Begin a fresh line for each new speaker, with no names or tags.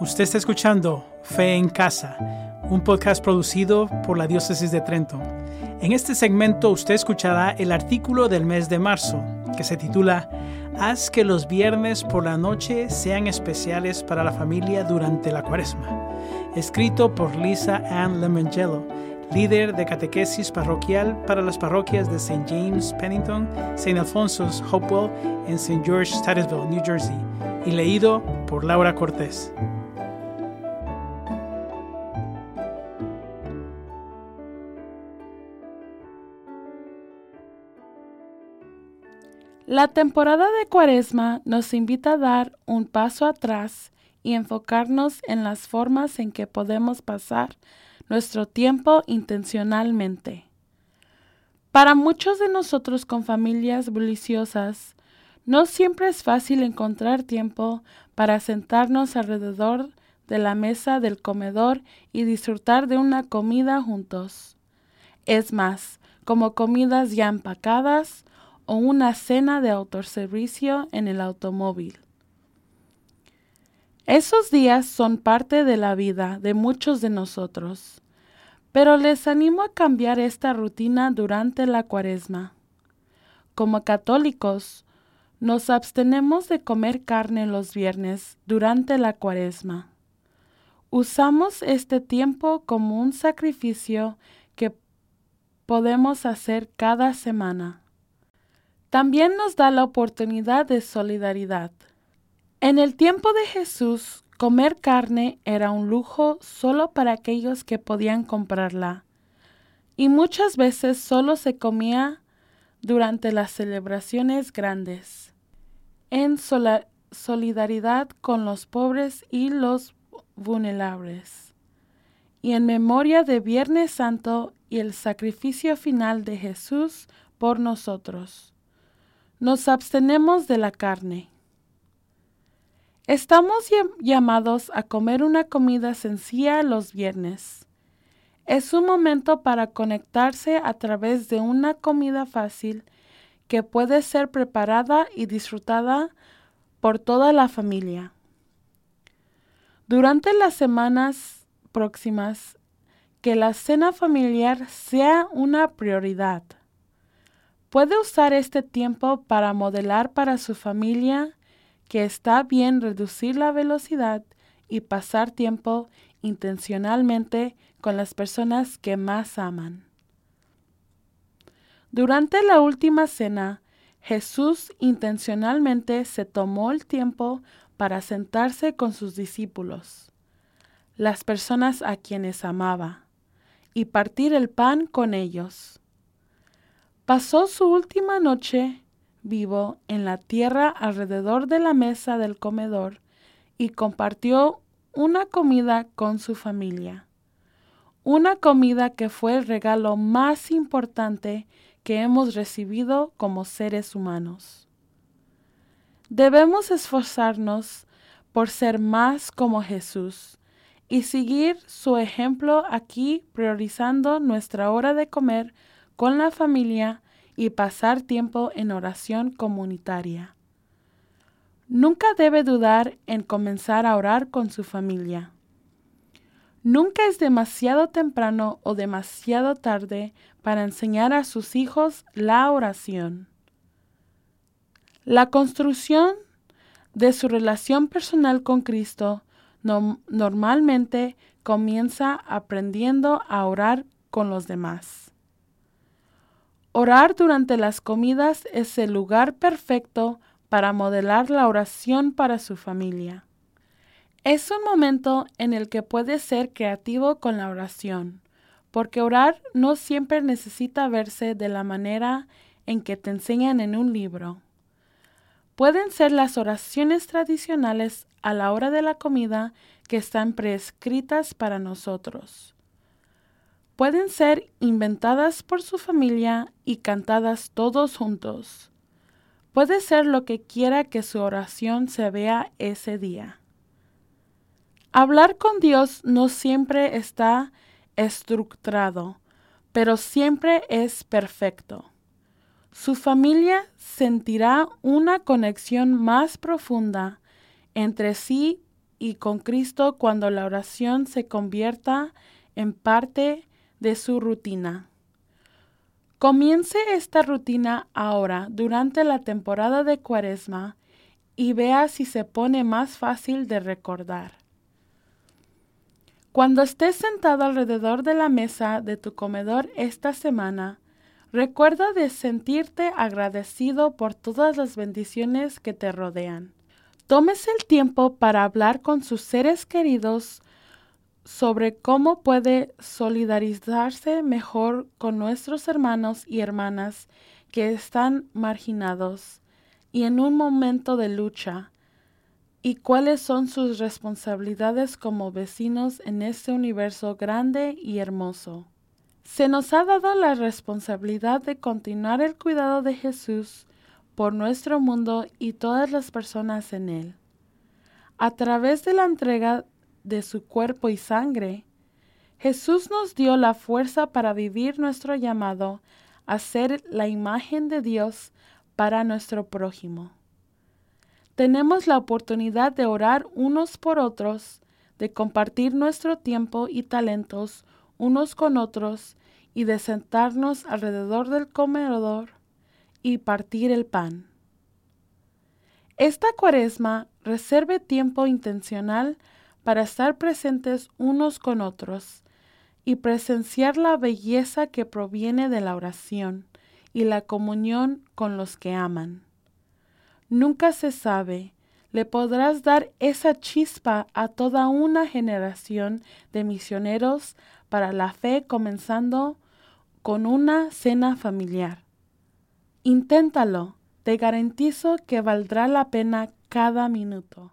Usted está escuchando Fe en Casa, un podcast producido por la Diócesis de Trento. En este segmento usted escuchará el artículo del mes de marzo, que se titula Haz que los viernes por la noche sean especiales para la familia durante la cuaresma, escrito por Lisa Ann Lemangelo, líder de catequesis parroquial para las parroquias de St. James, Pennington, St. Alphonsus, Hopewell en St. George, Titusville, New Jersey, y leído por Laura Cortés.
La temporada de Cuaresma nos invita a dar un paso atrás y enfocarnos en las formas en que podemos pasar nuestro tiempo intencionalmente. Para muchos de nosotros con familias buliciosas, no siempre es fácil encontrar tiempo para sentarnos alrededor de la mesa del comedor y disfrutar de una comida juntos. Es más, como comidas ya empacadas o una cena de autoservicio en el automóvil. Esos días son parte de la vida de muchos de nosotros, pero les animo a cambiar esta rutina durante la cuaresma. Como católicos, nos abstenemos de comer carne los viernes durante la cuaresma. Usamos este tiempo como un sacrificio que podemos hacer cada semana. También nos da la oportunidad de solidaridad. En el tiempo de Jesús, comer carne era un lujo solo para aquellos que podían comprarla, y muchas veces solo se comía durante las celebraciones grandes, en solidaridad con los pobres y los vulnerables, y en memoria de Viernes Santo y el sacrificio final de Jesús por nosotros nos abstenemos de la carne. Estamos llamados a comer una comida sencilla los viernes. Es un momento para conectarse a través de una comida fácil que puede ser preparada y disfrutada por toda la familia. Durante las semanas próximas, que la cena familiar sea una prioridad. Puede usar este tiempo para modelar para su familia que está bien reducir la velocidad y pasar tiempo intencionalmente con las personas que más aman. Durante la última cena, Jesús intencionalmente se tomó el tiempo para sentarse con sus discípulos, las personas a quienes amaba, y partir el pan con ellos. Pasó su última noche vivo en la tierra alrededor de la mesa del comedor y compartió una comida con su familia. Una comida que fue el regalo más importante que hemos recibido como seres humanos. Debemos esforzarnos por ser más como Jesús y seguir su ejemplo aquí priorizando nuestra hora de comer con la familia y pasar tiempo en oración comunitaria. Nunca debe dudar en comenzar a orar con su familia. Nunca es demasiado temprano o demasiado tarde para enseñar a sus hijos la oración. La construcción de su relación personal con Cristo normalmente comienza aprendiendo a orar con los demás. Orar durante las comidas es el lugar perfecto para modelar la oración para su familia. Es un momento en el que puedes ser creativo con la oración, porque orar no siempre necesita verse de la manera en que te enseñan en un libro. Pueden ser las oraciones tradicionales a la hora de la comida que están prescritas para nosotros pueden ser inventadas por su familia y cantadas todos juntos. Puede ser lo que quiera que su oración se vea ese día. Hablar con Dios no siempre está estructurado, pero siempre es perfecto. Su familia sentirá una conexión más profunda entre sí y con Cristo cuando la oración se convierta en parte de su rutina. Comience esta rutina ahora durante la temporada de Cuaresma y vea si se pone más fácil de recordar. Cuando estés sentado alrededor de la mesa de tu comedor esta semana, recuerda de sentirte agradecido por todas las bendiciones que te rodean. Tómese el tiempo para hablar con sus seres queridos sobre cómo puede solidarizarse mejor con nuestros hermanos y hermanas que están marginados y en un momento de lucha, y cuáles son sus responsabilidades como vecinos en este universo grande y hermoso. Se nos ha dado la responsabilidad de continuar el cuidado de Jesús por nuestro mundo y todas las personas en él. A través de la entrega de su cuerpo y sangre, Jesús nos dio la fuerza para vivir nuestro llamado a ser la imagen de Dios para nuestro prójimo. Tenemos la oportunidad de orar unos por otros, de compartir nuestro tiempo y talentos unos con otros y de sentarnos alrededor del comedor y partir el pan. Esta cuaresma reserve tiempo intencional para estar presentes unos con otros y presenciar la belleza que proviene de la oración y la comunión con los que aman. Nunca se sabe, le podrás dar esa chispa a toda una generación de misioneros para la fe comenzando con una cena familiar. Inténtalo, te garantizo que valdrá la pena cada minuto.